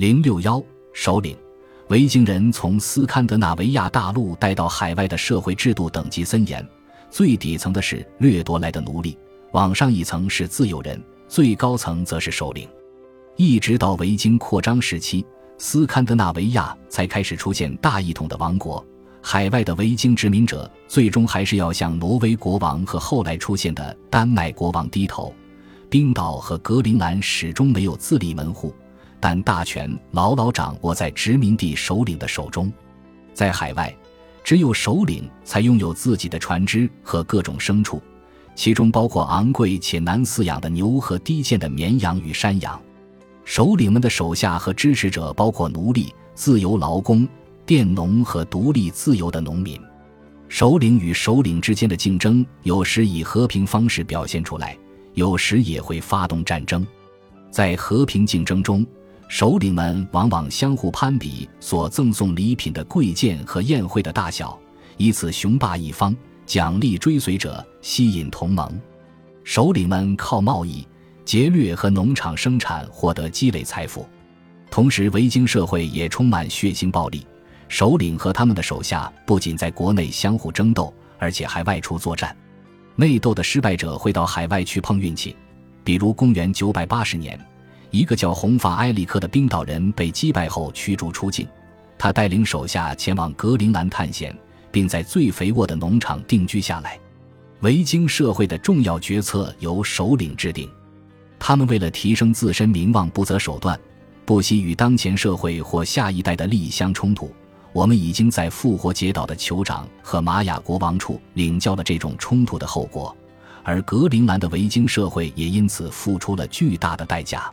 零六幺首领，维京人从斯堪的纳维亚大陆带到海外的社会制度等级森严，最底层的是掠夺来的奴隶，往上一层是自由人，最高层则是首领。一直到维京扩张时期，斯堪的纳维亚才开始出现大一统的王国。海外的维京殖民者最终还是要向挪威国王和后来出现的丹麦国王低头。冰岛和格陵兰始终没有自立门户，但大权牢牢掌握在殖民地首领的手中。在海外，只有首领才拥有自己的船只和各种牲畜，其中包括昂贵且难饲养的牛和低贱的绵羊与山羊。首领们的手下和支持者包括奴隶、自由劳工、佃农和独立自由的农民。首领与首领之间的竞争有时以和平方式表现出来，有时也会发动战争。在和平竞争中，首领们往往相互攀比所赠送礼品的贵贱和宴会的大小，以此雄霸一方，奖励追随者，吸引同盟。首领们靠贸易。劫掠和农场生产获得积累财富，同时维京社会也充满血腥暴力。首领和他们的手下不仅在国内相互争斗，而且还外出作战。内斗的失败者会到海外去碰运气。比如，公元980年，一个叫红发埃里克的冰岛人被击败后驱逐出境。他带领手下前往格陵兰探险，并在最肥沃的农场定居下来。维京社会的重要决策由首领制定。他们为了提升自身名望，不择手段，不惜与当前社会或下一代的利益相冲突。我们已经在复活节岛的酋长和玛雅国王处领教了这种冲突的后果，而格陵兰的维京社会也因此付出了巨大的代价。